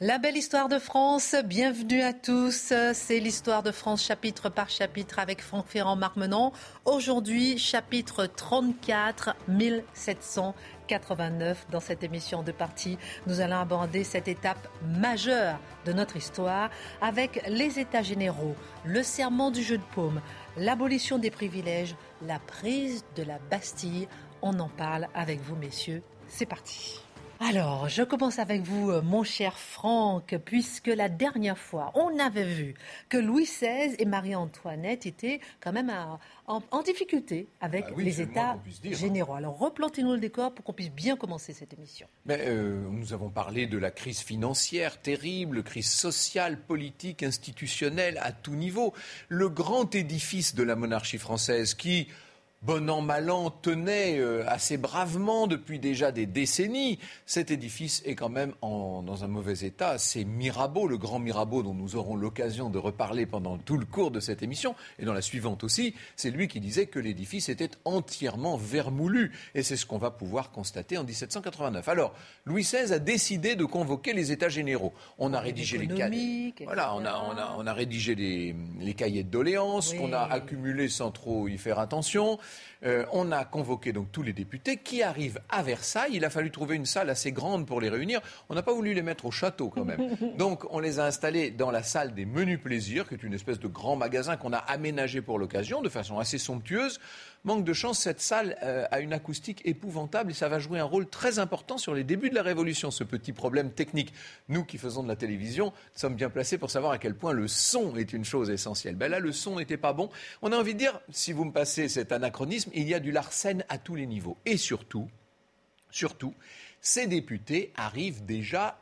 La belle histoire de France, bienvenue à tous. C'est l'histoire de France chapitre par chapitre avec Franck Ferrand-Marmenant. Aujourd'hui, chapitre 34, 1700. 89 dans cette émission de partie. Nous allons aborder cette étape majeure de notre histoire avec les États généraux, le serment du jeu de paume, l'abolition des privilèges, la prise de la Bastille. On en parle avec vous, messieurs. C'est parti. Alors, je commence avec vous, euh, mon cher Franck, puisque la dernière fois, on avait vu que Louis XVI et Marie-Antoinette étaient quand même en, difficulté avec Ah oui, les États hein. généraux. Alors, replantez-nous le décor pour qu'on puisse bien commencer cette émission. Mais, euh, nous avons parlé de la crise financière terrible, crise sociale, politique, institutionnelle à tout niveau. Le grand édifice de la monarchie française qui, bon an, mal an, tenait euh, assez bravement depuis déjà des décennies, cet édifice est quand même en- dans un mauvais état. C'est Mirabeau, le grand Mirabeau dont nous aurons l'occasion de reparler pendant tout le cours de cette émission, et dans la suivante aussi, c'est lui qui disait que l'édifice était entièrement vermoulu. Et c'est ce qu'on va pouvoir constater en 1789. Alors, Louis XVI a décidé de convoquer les États généraux. On a rédigé les cahiers. Voilà, on a, on a- on a rédigé les, les cahiers de doléances Oui. qu'on a accumulés sans trop y faire attention. Euh, on a convoqué donc tous les députés qui arrivent à Versailles. Il a fallu trouver une salle assez grande pour les réunir. On n'a pas voulu les mettre au château quand même. Donc on les a installés dans la salle des menus plaisirs, qui est une espèce de grand magasin qu'on a aménagé pour l'occasion de façon assez somptueuse. Manque de chance, cette salle euh, a une acoustique épouvantable et ça va jouer un rôle très important sur les débuts de la Révolution, ce petit problème technique. Nous qui faisons de la télévision sommes bien placés pour savoir à quel point le son est une chose essentielle. Ben là, le son n'était pas bon. On a envie de dire, si vous me passez cet anachronisme, il y a du Larsen à tous les niveaux. Et surtout, surtout, ces députés arrivent déjà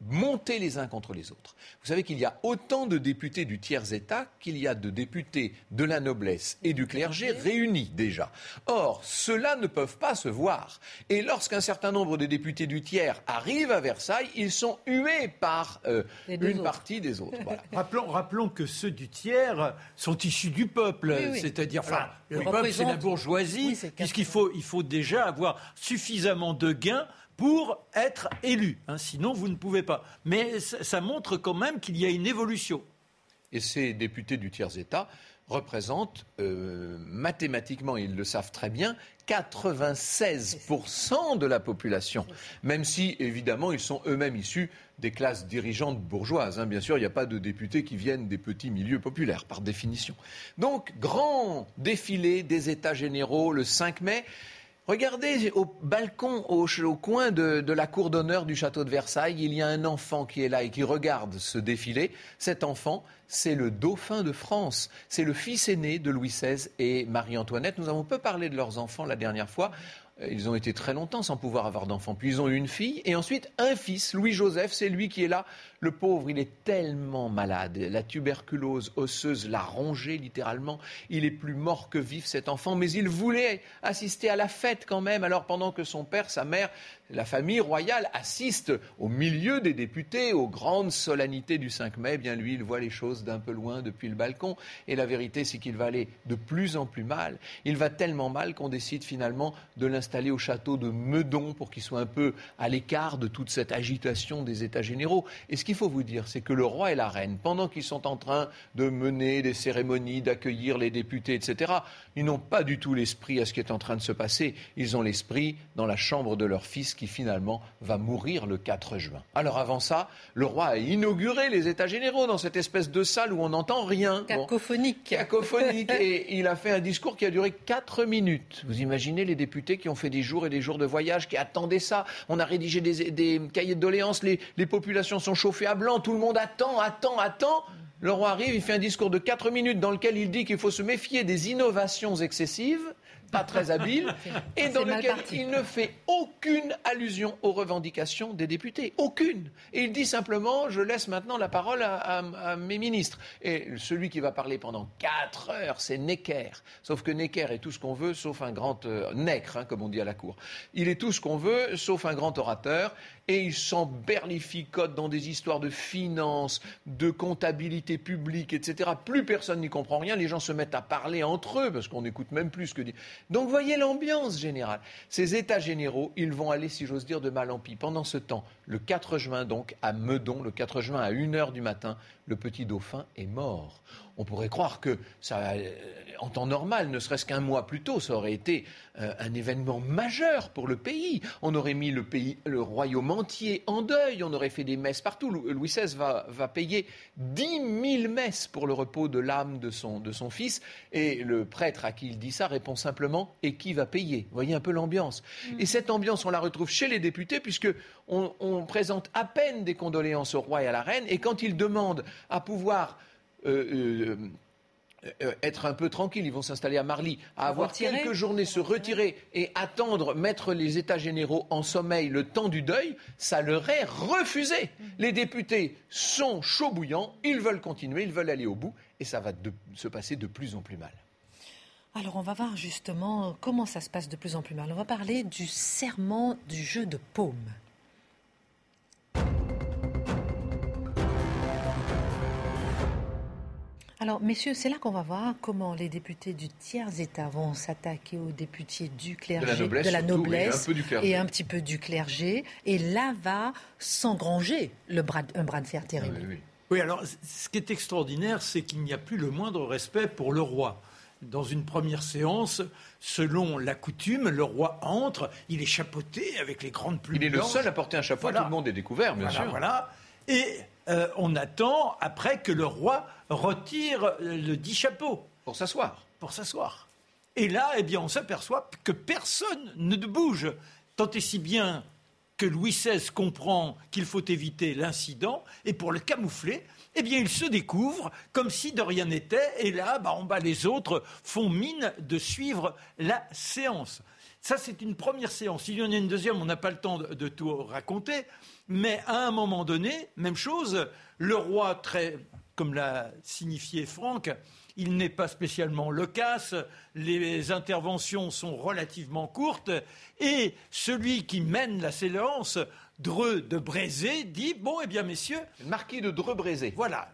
montés les uns contre les autres. Vous savez qu'il y a autant de députés du tiers-État qu'il y a de députés de la noblesse et du clergé réunis déjà. Or, ceux-là ne peuvent pas se voir. Et lorsqu'un certain nombre de députés du tiers arrivent à Versailles, ils sont hués par euh, une autres. partie des autres. Voilà. Rappelons, rappelons que ceux du tiers sont issus du peuple, Oui, oui. c'est-à dire, enfin, Ils le peuple c'est la bourgeoisie, Oui, puisqu'il faut, il faut déjà avoir suffisamment de gains pour être élu. hein, sinon, vous ne pouvez pas. Mais ça, montre quand même qu'il y a une évolution. Et ces députés du tiers-État représentent euh, mathématiquement, ils le savent très bien, 96% de la population. Même si, évidemment, ils sont eux-mêmes issus des classes dirigeantes bourgeoises. hein. Bien sûr, il n'y a pas de députés qui viennent des petits milieux populaires, par définition. Donc, grand défilé des États généraux le 5 mai. Regardez au balcon, au, coin de, de la cour d'honneur du château de Versailles, il y a un enfant qui est là et qui regarde ce défilé. Cet enfant, c'est le dauphin de France. C'est le fils aîné de Louis XVI et Marie-Antoinette. Nous avons peu parlé de leurs enfants la dernière fois. Euh, Ils ont été très longtemps sans pouvoir avoir d'enfants. Puis ils ont eu une fille et ensuite un fils, Louis-Joseph. C'est lui qui est là. Le pauvre, il est tellement malade. La tuberculose osseuse l'a rongé littéralement. Il est plus mort que vif, cet enfant. Mais il voulait assister à la fête quand même. Alors pendant que son père, sa mère, la famille royale assiste au milieu des députés aux grandes solennités du 5 mai, eh bien lui, il voit les choses d'un peu loin depuis le balcon. Et la vérité, c'est qu'il va aller de plus en plus mal. Il va tellement mal qu'on décide finalement de l'installer au château de Meudon pour qu'il soit un peu à l'écart de toute cette agitation des États généraux. Et ce qu'il faut vous dire, c'est que le roi et la reine, pendant qu'ils sont en train de mener des cérémonies, d'accueillir les députés, etc., ils n'ont pas du tout l'esprit à ce qui est en train de se passer. Ils ont l'esprit dans la chambre de leur fils qui finalement va mourir le 4 juin. Alors avant ça, le roi a inauguré les États généraux dans cette espèce de salle où on n'entend rien. Bon Cacophonique. cacophonique et il a fait un discours qui a duré 4 minutes. Vous imaginez les députés qui ont fait des jours et des jours de voyage, qui attendaient ça. On a rédigé des, des cahiers de doléances, les, les populations sont chauffées à blanc, tout le monde attend, attend, attend. Le roi arrive, il fait un discours de 4 minutes dans lequel il dit qu'il faut se méfier des innovations excessives, pas très habile, et dans lequel il ne fait aucune allusion aux revendications des députés. Aucune. Et il dit simplement, je laisse maintenant la parole à, mes ministres. Et celui qui va parler pendant quatre heures, c'est Necker. Sauf que Necker est tout ce qu'on veut, sauf un grand... Euh, hein, comme on dit à la cour. Il est tout ce qu'on veut, sauf un grand orateur et il s'emberlificote dans des histoires de finances, de comptabilité publique, etc. Plus personne n'y comprend rien, les gens se mettent à parler entre eux parce qu'on n'écoute même plus ce que dit. Donc voyez l'ambiance générale. Ces états généraux, ils vont aller, si j'ose dire, de mal en pis. Pendant ce temps, le 4 juin donc, à Meudon, le 4 juin à 1h du matin, le petit dauphin est mort. On pourrait croire que ça, euh, en temps normal, ne serait-ce qu'un mois plus tôt, ça aurait été euh, un événement majeur pour le pays. On aurait mis le pays, le royaume entier en deuil, on aurait fait des messes partout. Louis XVI va, va payer 10 000 messes pour le repos de l'âme de son, de son fils. Et le prêtre à qui il dit ça répond simplement Et qui va payer? Vous voyez un peu l'ambiance. Mm. Et cette ambiance, on la retrouve chez les députés, puisque on, on présente à peine des condoléances au roi et à la reine. Et quand ils demandent à pouvoir euh, euh, euh, être un peu tranquille, ils vont s'installer à Marly, à avoir quelques journées, se retirer et attendre, mettre les États généraux en sommeil le temps du deuil, ça leur est refusé. Mm. Les députés sont chauds bouillants, ils veulent continuer, ils veulent aller au bout, et ça va se passer de plus en plus mal. Alors on va voir justement comment ça se passe de plus en plus mal. On va parler du serment du jeu de paume. Alors, messieurs, c'est là qu'on va voir comment les députés du tiers-État vont s'attaquer aux députés du clergé, de la noblesse, et, un petit peu du clergé. Et là va s'engranger un bras de fer terrible. oui, oui, alors ce qui est extraordinaire, c'est qu'il n'y a plus le moindre respect pour le roi dans une première séance, selon la coutume, le roi entre, il est chapeauté avec les grandes plumes. Il est le seul à porter un chapeau, tout le monde est découvert, bien voilà, sûr. Voilà. Et euh, on attend après que le roi retire le dit chapeau. Pour s'asseoir. Pour s'asseoir. Et là, eh bien, on s'aperçoit que personne ne bouge, tant et si bien que Louis XVI comprend qu'il faut éviter l'incident, et pour le camoufler, eh bien, il se découvre comme si de rien n'était, et là, bah, en bas, les autres font mine de suivre la séance. Ça, c'est une première séance. Il y en a une deuxième, on n'a pas le temps de, tout raconter, mais à un moment donné, même chose, le roi, très, comme l'a signifié Franck, il n'est pas spécialement loquace, les interventions sont relativement courtes, et celui qui mène la séance, Dreux de Brézé, dit Bon, eh bien, messieurs. marquis de Dreux-Brézé. Voilà,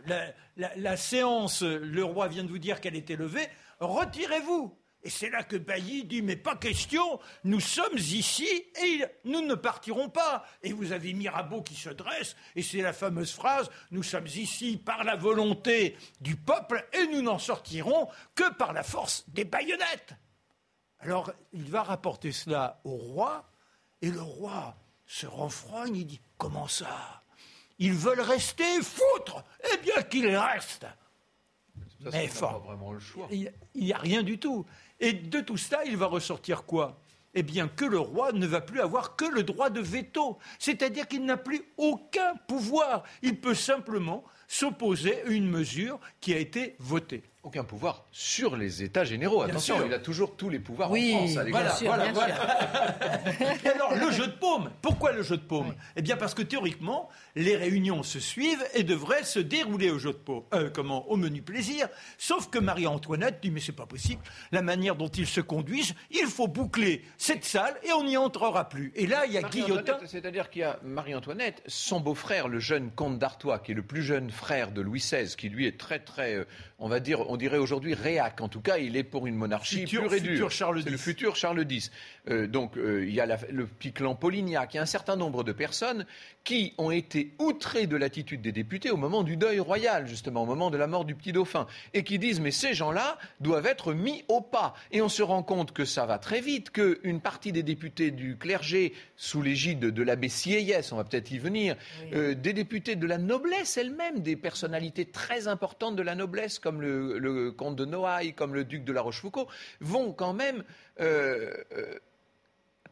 la séance, le roi vient de vous dire qu'elle était levée, retirez-vous. Et c'est là que Bailly dit Mais pas question, nous sommes ici et nous ne partirons pas. Et vous avez Mirabeau qui se dresse, et c'est la fameuse phrase Nous sommes ici par la volonté du peuple et nous n'en sortirons que par la force des baïonnettes. Alors il va rapporter cela au roi, et le roi se renfrogne, il dit Comment ça? Ils veulent rester foutre Eh bien qu'ils restent mais fort. vraiment le choix. Il n'y a rien du tout. Et de tout cela, il va ressortir quoi? Eh bien que le roi ne va plus avoir que le droit de veto, c'est-à-dire qu'il n'a plus aucun pouvoir. Il peut simplement s'opposer à une mesure qui a été votée aucun pouvoir sur les États généraux. Attention, il a toujours tous les pouvoirs en France. voilà, voilà, voilà. alors, le jeu de paume. Pourquoi le jeu de paume Eh bien, parce que théoriquement, les réunions se suivent et devraient se dérouler au jeu de paume, euh, comment, au menu plaisir. Sauf que Marie-Antoinette dit mais c'est pas possible. La manière dont ils se conduisent, il faut boucler cette salle et on n'y entrera plus. Et là, il y a Guillotin. C'est-à-dire qu'il y a Marie-Antoinette, son beau-frère, le jeune comte d'Artois, qui est le plus jeune frère de Louis XVI, qui lui est très très, euh, on va dire on dirait aujourd'hui réac. En tout cas, il est pour une monarchie futur, pure et dure. Charles C'est le futur Charles X. Euh, donc, euh, il y a le petit clan Polignac. Il y a un certain nombre de personnes qui ont été outrées de l'attitude des députés au moment du deuil royal, justement, au moment de la mort du petit dauphin, et qui disent mais ces gens-là doivent être mis au pas. Et on se rend compte que ça va très vite, qu'une partie des députés du clergé, sous l'égide de l'abbé Sieyès, on va peut-être y venir, euh, des députés de la noblesse elle-même, des personnalités très importantes de la noblesse, comme le, comte de Noailles, comme le duc de la Rochefoucauld, vont quand même euh, euh,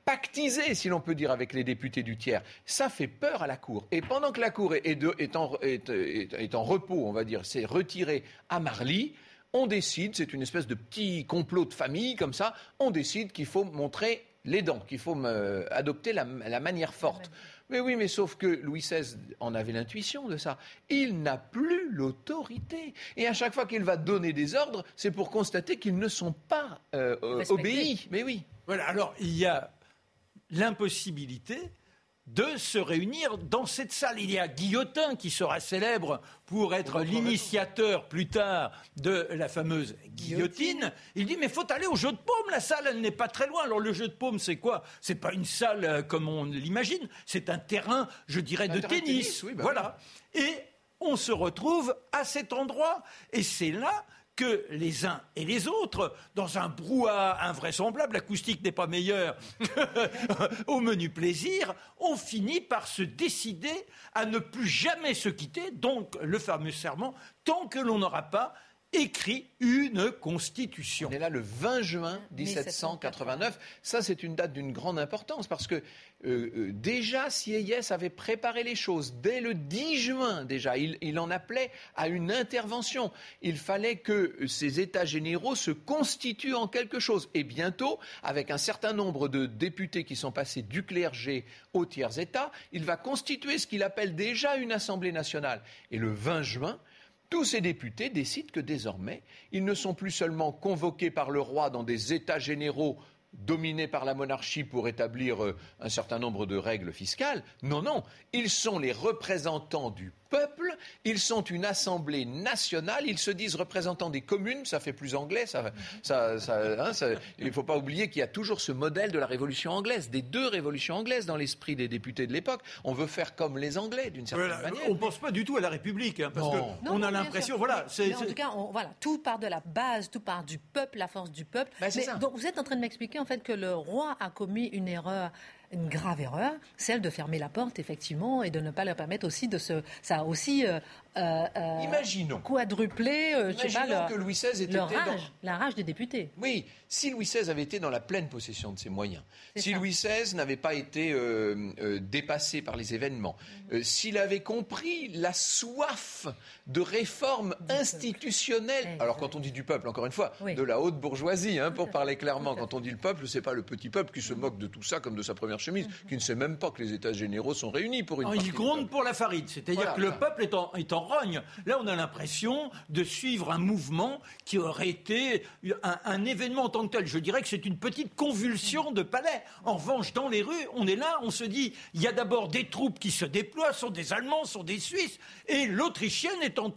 pactiser, si l'on peut dire, avec les députés du tiers. Ça fait peur à la Cour. Et pendant que la Cour est, en, repos, on va dire, c'est retiré à Marly, on décide, c'est une espèce de petit complot de famille comme ça, on décide qu'il faut montrer les dents, qu'il faut euh, adopter la, manière forte. Mais oui, mais sauf que Louis XVI en avait l'intuition de ça. Il n'a plus l'autorité. Et à chaque fois qu'il va donner des ordres, c'est pour constater qu'ils ne sont pas euh, obéis. Mais oui. Voilà, alors il y a l'impossibilité de se réunir dans cette salle. Il y a Guillotin qui sera célèbre pour être l'initiateur plus tard de la fameuse guillotine. Il dit mais faut aller au jeu de paume, la salle elle n'est pas très loin. Alors le jeu de paume c'est quoi? C'est pas une salle euh, comme on l'imagine, c'est un terrain, je dirais, de tennis. Bah voilà. Et on se retrouve à cet endroit et c'est là que les uns et les autres, dans un brouhaha invraisemblable, l'acoustique n'est pas meilleure au menu plaisir, ont fini par se décider à ne plus jamais se quitter, donc le fameux serment, tant que l'on n'aura pas écrit une constitution. On est là le 20 juin 1789. Ça, c'est une date d'une grande importance parce que euh, euh, déjà Sieyès avait préparé les choses. Dès le 10 juin, déjà, il, il, en appelait à une intervention. Il fallait que ces États généraux se constituent en quelque chose. Et bientôt, avec un certain nombre de députés qui sont passés du clergé aux tiers États, il va constituer ce qu'il appelle déjà une Assemblée nationale. Et le 20 juin, tous ces députés décident que désormais, ils ne sont plus seulement convoqués par le roi dans des États généraux dominés par la monarchie pour établir euh, un certain nombre de règles fiscales. Non, non, ils sont les représentants du peuple, ils sont une assemblée nationale, ils se disent représentants des communes, ça fait plus anglais, ça, hein, il ne faut pas oublier qu'il y a toujours ce modèle de la révolution anglaise, des deux révolutions anglaises dans l'esprit des députés de l'époque. On veut faire comme les Anglais, d'une certaine manière. On ne pense pas du tout à la République, hein, parce qu'on a l'impression, voilà. en tout cas, voilà, tout part de la base, tout part du peuple, la force du peuple. Ben, donc vous êtes en train de m'expliquer en fait que le roi a commis une erreur une grave erreur, celle de fermer la porte, effectivement, et de ne pas leur permettre aussi de se. Ça aussi. Euh, euh, euh Imaginons. Quadruplé, euh, je sais pas, que Louis XVI était rage, dans... la rage des députés. Oui, si Louis XVI avait été dans la pleine possession de ses moyens, si Louis XVI n'avait pas été dépassé par les événements, mhm. s'il avait compris la soif de réforme institutionnelle, alors quand on dit du peuple, encore une fois, de la haute bourgeoisie, hein, pour parler clairement, quand on dit le peuple, c'est pas le petit peuple qui se moque de tout ça comme de sa première chemise, qui ne sait même pas que les États généraux sont réunis pour une oh, Il gronde pour la farine, c'est-à-dire que le peuple est en, est en, Là, on a l'impression de suivre un mouvement qui aurait été un, événement en tant que tel. Je dirais que c'est une petite convulsion de palais. En revanche, dans les rues, on est là, on se dit, il y a d'abord des troupes qui se déploient, sont des Allemands, sont des Suisses, et l'Autrichienne est en,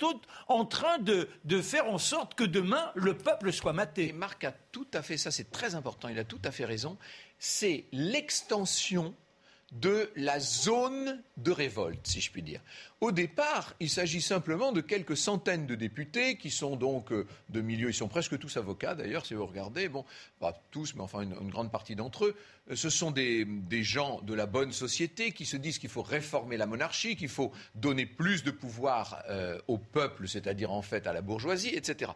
en train de, faire en sorte que demain, le peuple soit maté. Marc a tout à fait ça, c'est très important, il a tout à fait raison c'est l'extension de la zone de révolte, si je puis dire. Au départ, il s'agit simplement de quelques centaines de députés qui sont donc euh, de milieux, ils sont presque tous avocats d'ailleurs, si vous regardez, bon, pas tous, mais enfin une, grande partie d'entre eux, euh, ce sont des, gens de la bonne société qui se disent qu'il faut réformer la monarchie, qu'il faut donner plus de pouvoir euh, au peuple, c'est-à-dire en fait à la bourgeoisie, etc.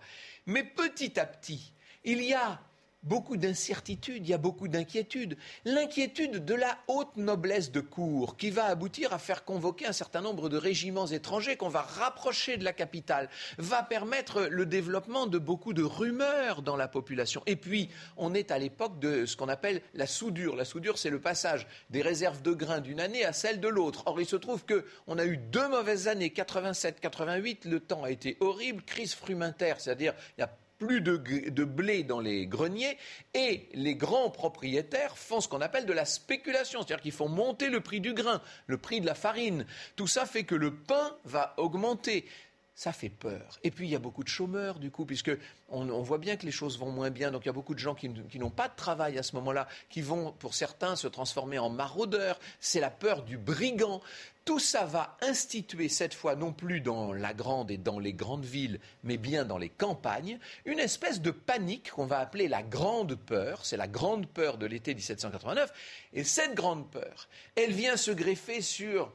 Mais petit à petit, il y a beaucoup d'incertitudes, il y a beaucoup d'inquiétudes. L'inquiétude de la haute noblesse de cour qui va aboutir à faire convoquer un certain nombre de régiments étrangers qu'on va rapprocher de la capitale, va permettre le développement de beaucoup de rumeurs dans la population. Et puis, on est à l'époque de ce qu'on appelle la soudure. La soudure, c'est le passage des réserves de grains d'une année à celle de l'autre. Or, il se trouve qu'on a eu deux mauvaises années, 87-88, le temps a été horrible, crise frumentaire, c'est-à-dire il y a plus de, blé dans les greniers et les grands propriétaires font ce qu'on appelle de la spéculation, c'est-à-dire qu'ils font monter le prix du grain, le prix de la farine. Tout ça fait que le pain va augmenter ça fait peur. Et puis il y a beaucoup de chômeurs du coup, puisque on, voit bien que les choses vont moins bien. Donc il y a beaucoup de gens qui, n'ont pas de travail à ce moment-là, qui vont pour certains se transformer en maraudeurs. C'est la peur du brigand. Tout ça va instituer cette fois non plus dans la grande et dans les grandes villes, mais bien dans les campagnes, une espèce de panique qu'on va appeler la grande peur. C'est la grande peur de l'été 1789. Et cette grande peur, elle vient se greffer sur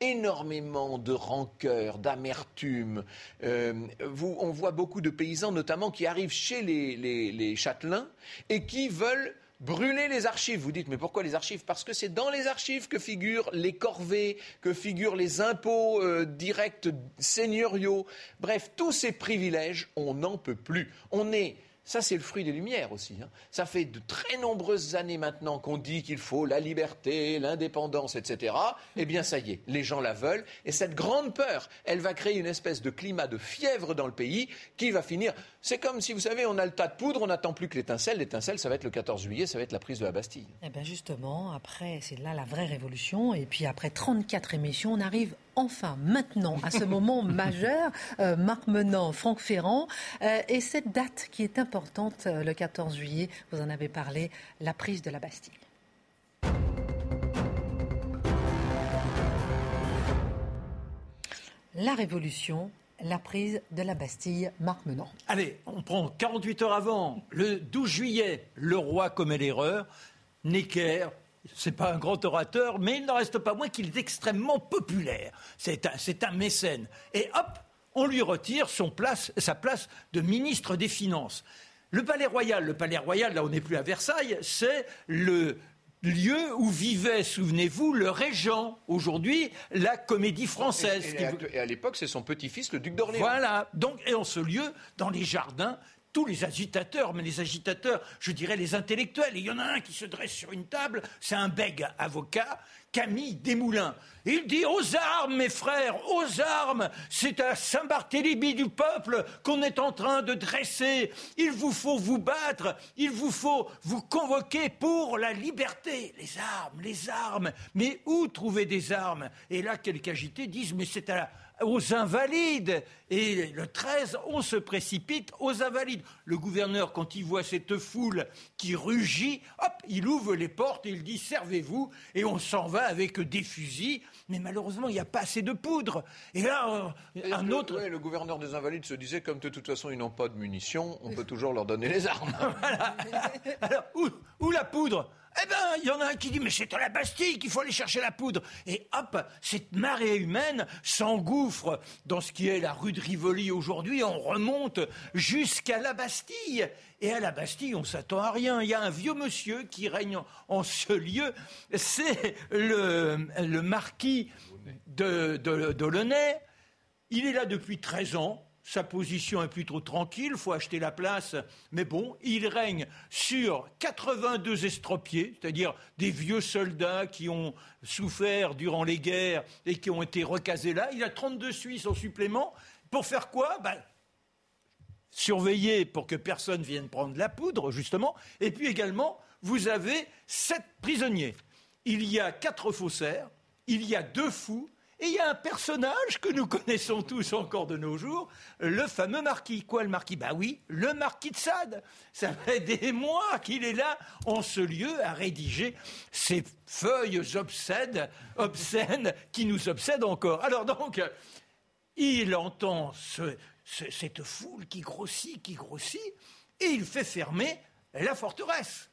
énormément de rancœur, d'amertume. Euh, on voit beaucoup de paysans, notamment, qui arrivent chez les, châtelains et qui veulent brûler les archives. Vous dites, mais pourquoi les archives? Parce que c'est dans les archives que figurent les corvées, que figurent les impôts euh, directs seigneuriaux. Bref, tous ces privilèges, on n'en peut plus. On est ça, c'est le fruit des Lumières aussi. Hein. Ça fait de très nombreuses années maintenant qu'on dit qu'il faut la liberté, l'indépendance, etc. Eh bien, ça y est, les gens la veulent. Et cette grande peur, elle va créer une espèce de climat de fièvre dans le pays qui va finir. C'est comme si, vous savez, on a le tas de poudre, on n'attend plus que l'étincelle. L'étincelle, ça va être le 14 juillet, ça va être la prise de la Bastille. Eh bien, justement, après, c'est là la vraie révolution. Et puis, après 34 émissions, on arrive enfin maintenant à ce moment majeur, euh, Marc Menant, Franck Ferrand, euh, et cette date qui est importante, euh, le 14 juillet, vous en avez parlé, la prise de la Bastille. La Révolution, la prise de la Bastille, Marc Menant. Allez, on prend 48 heures avant, le 12 juillet, le roi commet l'erreur, Necker c'est pas un grand orateur, mais il n'en reste pas moins qu'il est extrêmement populaire. C'est un, mécène. Et hop, on lui retire son place, sa place de ministre des Finances. Le Palais Royal, le Palais Royal, là on n'est plus à Versailles, c'est le lieu où vivait, souvenez-vous, le régent. Aujourd'hui, la comédie française. Et, à l'époque, c'est son petit-fils, le duc d'Orléans. Voilà. Donc, et en ce lieu, dans les jardins, tous les agitateurs, mais les agitateurs, je dirais les intellectuels. il y en a un qui se dresse sur une table, c'est un bègue avocat, Camille Desmoulins. Il dit aux armes, mes frères, aux armes. C'est à Saint-Barthélemy du peuple qu'on est en train de dresser. Il vous faut vous battre. Il vous faut vous convoquer pour la liberté. Les armes, les armes. Mais où trouver des armes? Et là, quelques agités disent, mais c'est à la aux invalides. Et le 13, on se précipite aux invalides. Le gouverneur, quand il voit cette foule qui rugit, hop, il ouvre les portes et il dit servez-vous. Et on s'en va avec des fusils. Mais malheureusement, il n'y a pas assez de poudre. Et là, euh, un autre. le gouverneur des invalides se disait comme de toute façon ils n'ont pas de munitions, on peut toujours leur donner les armes. Alors, où la poudre? Eh bien, il y en a un qui dit, mais c'est à la Bastille qu'il faut aller chercher la poudre. Et hop, cette marée humaine s'engouffre dans ce qui est la rue de Rivoli aujourd'hui. On remonte jusqu'à la Bastille. Et à la Bastille, on s'attend à rien. Il y a un vieux monsieur qui règne en, ce lieu. C'est le, marquis de, de, Il est là depuis 13 ans. Sa position est plutôt tranquille, il faut acheter la place, mais bon, il règne sur 82 estropiés, c'est-à-dire des vieux soldats qui ont souffert durant les guerres et qui ont été recasés là. Il a 32 Suisses en supplément. Pour faire quoi? Ben, Surveiller pour que personne vienne prendre la poudre, justement. Et puis également, vous avez sept prisonniers. Il y a quatre faussaires, il y a deux fous, et il y a un personnage que nous connaissons tous encore de nos jours, le fameux marquis. Quoi, le marquis? Bah oui, le marquis de Sade. Ça fait des mois qu'il est là, en ce lieu, à rédiger ces feuilles obscènes, obscènes qui nous obsèdent encore. Alors donc, il entend cette foule qui grossit, qui grossit, et il fait fermer la forteresse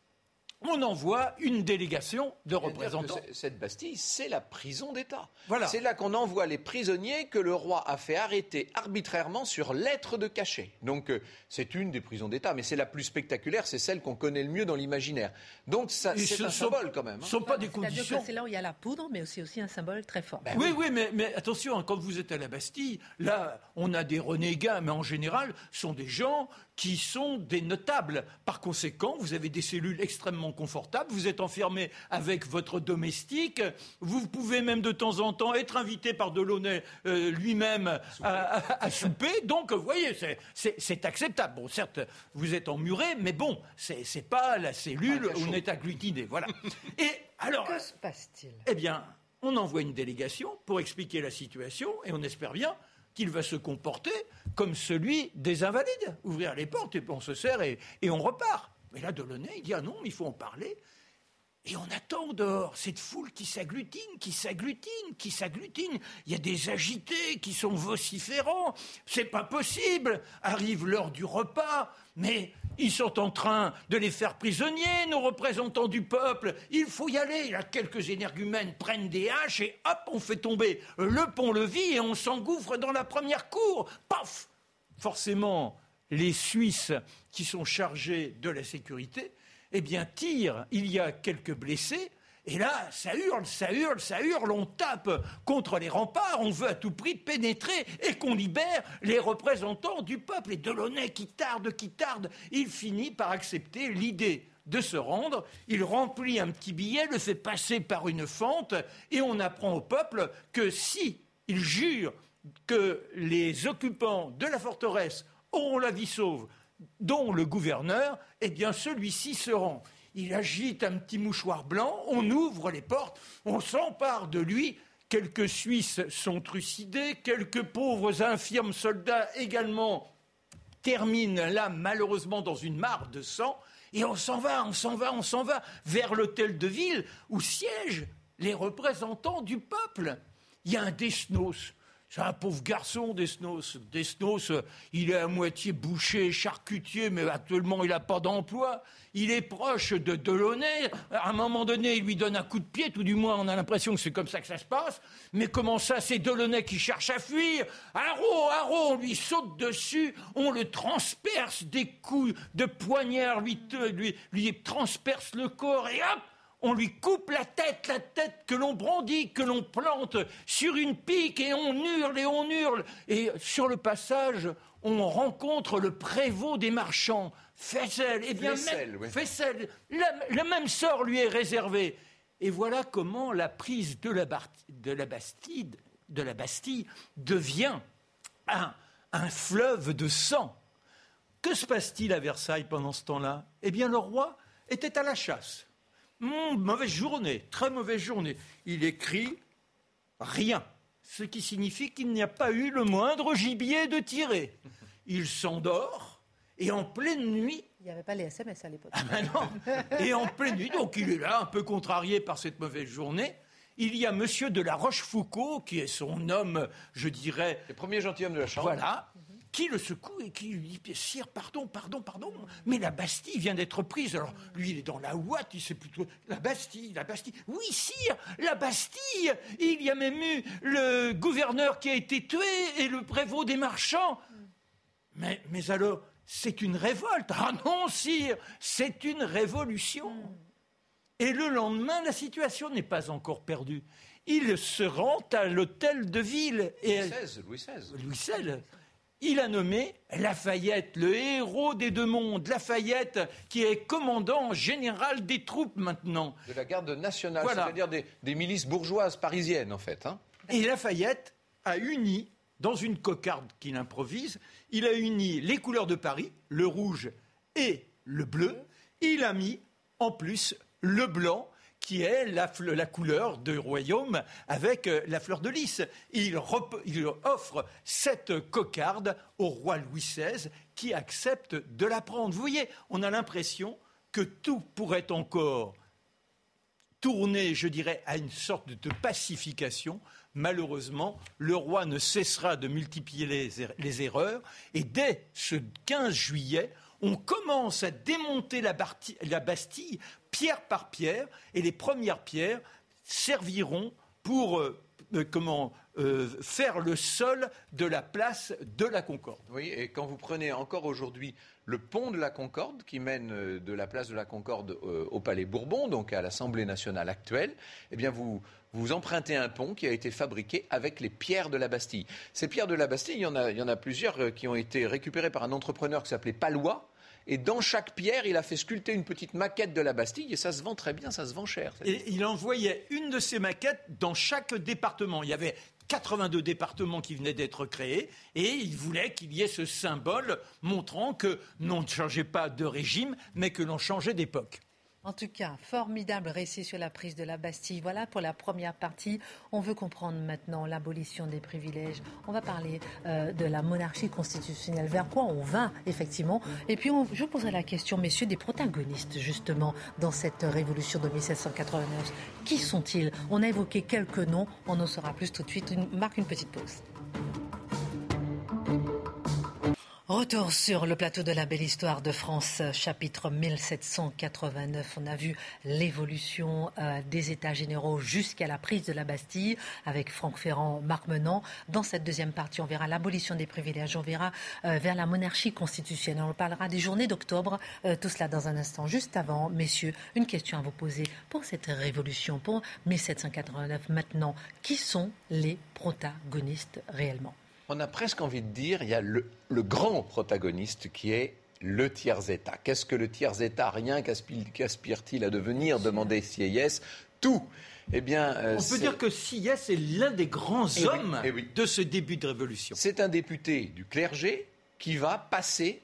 on envoie une délégation de représentants. Cette Bastille, c'est la prison d'État. Voilà. C'est là qu'on envoie les prisonniers que le roi a fait arrêter arbitrairement sur lettre de cachet. Donc euh, c'est une des prisons d'État, mais c'est la plus spectaculaire, c'est celle qu'on connaît le mieux dans l'imaginaire. Donc c'est un symbole quand même. Ce hein. sont pas des conditions. C'est là où il y a la poudre, mais c'est aussi un symbole très fort. Ben oui, oui, mais, attention, hein, quand vous êtes à la Bastille, là, on a des renégats, mais en général, sont des gens qui sont des notables. Par conséquent, vous avez des cellules extrêmement confortables, vous êtes enfermé avec votre domestique, vous pouvez même de temps en temps être invité par Delaunay euh, lui-même à, souper. Donc, vous voyez, c'est acceptable. Bon, certes, vous êtes emmuré, mais bon, c'est pas la cellule où on est agglutiné. Voilà. Et alors. Que se passe-t-il? Eh bien, on envoie une délégation pour expliquer la situation et on espère bien qu'il va se comporter comme celui des invalides. Ouvrir les portes et on se sert et, on repart. Mais là, Delaunay, il dit Ah non, il faut en parler. Et on attend dehors cette foule qui s'agglutine, qui s'agglutine, qui s'agglutine. Il y a des agités qui sont vociférants. C'est pas possible. Arrive l'heure du repas, mais ils sont en train de les faire prisonniers, nos représentants du peuple. Il faut y aller. Là, quelques énergumènes prennent des haches et hop, on fait tomber le pont-levis et on s'engouffre dans la première cour. Paf Forcément, les Suisses qui sont chargés de la sécurité eh bien, tire, il y a quelques blessés, et là, ça hurle, ça hurle, ça hurle, on tape contre les remparts, on veut à tout prix pénétrer et qu'on libère les représentants du peuple. Et Delaunay, qui tarde, qui tarde, il finit par accepter l'idée de se rendre, il remplit un petit billet, le fait passer par une fente, et on apprend au peuple que si il jure que les occupants de la forteresse auront la vie sauve, dont le gouverneur, eh bien celui-ci se rend il agite un petit mouchoir blanc, on ouvre les portes, on s'empare de lui. Quelques Suisses sont trucidés, quelques pauvres infirmes soldats également terminent là malheureusement dans une mare de sang, et on s'en va, on s'en va, on s'en va vers l'hôtel de ville où siègent les représentants du peuple. Il y a un Desnos, c'est un pauvre garçon, Desnos. Desnos, il est à moitié boucher, charcutier, mais actuellement, il n'a pas d'emploi. Il est proche de Delaunay. À un moment donné, il lui donne un coup de pied, tout du moins, on a l'impression que c'est comme ça que ça se passe. Mais comment ça, c'est Delaunay qui cherche à fuir? Haro, Haro, on lui saute dessus, on le transperce des coups de poignard, lui, lui, lui transperce le corps, et hop on lui coupe la tête, la tête que l'on brandit, que l'on plante sur une pique, et on hurle et on hurle. Et sur le passage, on rencontre le prévôt des marchands, Fessel. Eh bien, Fessel, le même sort lui est réservé. Et voilà comment la prise de la, de la Bastille, de la Bastille devient un, un fleuve de sang. Que se passe-t-il à Versailles pendant ce temps-là? Eh bien, le roi était à la chasse. Mauvaise journée, très mauvaise journée. Il écrit rien, ce qui signifie qu'il n'y a pas eu le moindre gibier de tirer. Il s'endort et en pleine nuit. Il n'y avait pas les SMS à l'époque. Ah ben non. Et en pleine nuit, donc il est là, un peu contrarié par cette mauvaise journée. Il y a Monsieur de la Rochefoucauld, qui est son homme, je dirais. Le premier gentilhomme de la Chambre. Voilà qui le secoue et qui lui dit Sire, pardon, pardon, pardon, mais la Bastille vient d'être prise. Alors lui, il est dans la ouate, il sait plutôt La Bastille, la Bastille. Oui, sire, la Bastille Il y a même eu le gouverneur qui a été tué et le prévôt des marchands. Mais, mais alors, c'est une révolte. Ah non, sire, c'est une révolution. Et le lendemain, la situation n'est pas encore perdue. Il se rend à l'hôtel de ville. Et Louis XVI. Louis XVI. Louis XVI il a nommé Lafayette, le héros des deux mondes, Lafayette, qui est commandant général des troupes maintenant. De la garde nationale, c'est-à-dire des, milices bourgeoises parisiennes, en fait. Hein. Et Lafayette a uni, dans une cocarde qu'il improvise, il a uni les couleurs de Paris, le rouge et le bleu. Il a mis, en plus, le blanc qui est la, couleur du royaume avec euh, la fleur de lys. Il, offre cette cocarde au roi Louis XVI qui accepte de la prendre. Vous voyez, on a l'impression que tout pourrait encore tourner, je dirais, à une sorte de pacification. Malheureusement, le roi ne cessera de multiplier les, er-, les erreurs et dès ce 15 juillet, on commence à démonter la, Bastille pierre par pierre, et les premières pierres serviront pour euh, euh, comment euh, faire le sol de la place de la Concorde. Oui, et quand vous prenez encore aujourd'hui le pont de la Concorde qui mène de la place de la Concorde au Palais Bourbon, donc à l'Assemblée nationale actuelle, eh vous empruntez un pont qui a été fabriqué avec les pierres de la Bastille. Ces pierres de la Bastille, il y en a, il y en a plusieurs qui ont été récupérées par un entrepreneur qui s'appelait Palois, et dans chaque pierre, il a fait sculpter une petite maquette de la Bastille et ça se vend très bien, ça se vend cher. Et il envoyait une de ces maquettes dans chaque département. Il y avait 82 départements qui venaient d'être créés et il voulait qu'il y ait ce symbole montrant que l'on ne changeait pas de régime mais que l'on changeait d'époque. En tout cas, formidable récit sur la prise de la Bastille. Voilà pour la première partie. On veut comprendre maintenant l'abolition des privilèges. On va parler euh, de la monarchie constitutionnelle. Vers quoi on va, effectivement? Et puis, je poserai la question, messieurs, des protagonistes, justement, dans cette révolution de 1789. Qui sont-ils? On a évoqué quelques noms. On en saura plus tout de suite. On marque une petite pause. Retour sur le plateau de la belle histoire de France, chapitre 1789. On a vu l'évolution euh, des États généraux jusqu'à la prise de la Bastille avec Franck Ferrand, Marc Menant. Dans cette deuxième partie, on verra l'abolition des privilèges, on verra euh, vers la monarchie constitutionnelle. On parlera des journées d'octobre, euh, tout cela dans un instant. Juste avant, messieurs, une question à vous poser pour cette révolution, pour 1789. Maintenant, qui sont les protagonistes réellement? On a presque envie de dire, il y a le, grand protagoniste qui est le tiers-État. Qu'est-ce que le tiers-État? Rien qu'aspire-t-il à devenir? Demandait CIS. Tout. Eh bien, euh, on peut dire que CIS est l'un des grands eh hommes eh de ce début de révolution. C'est un député du clergé qui va passer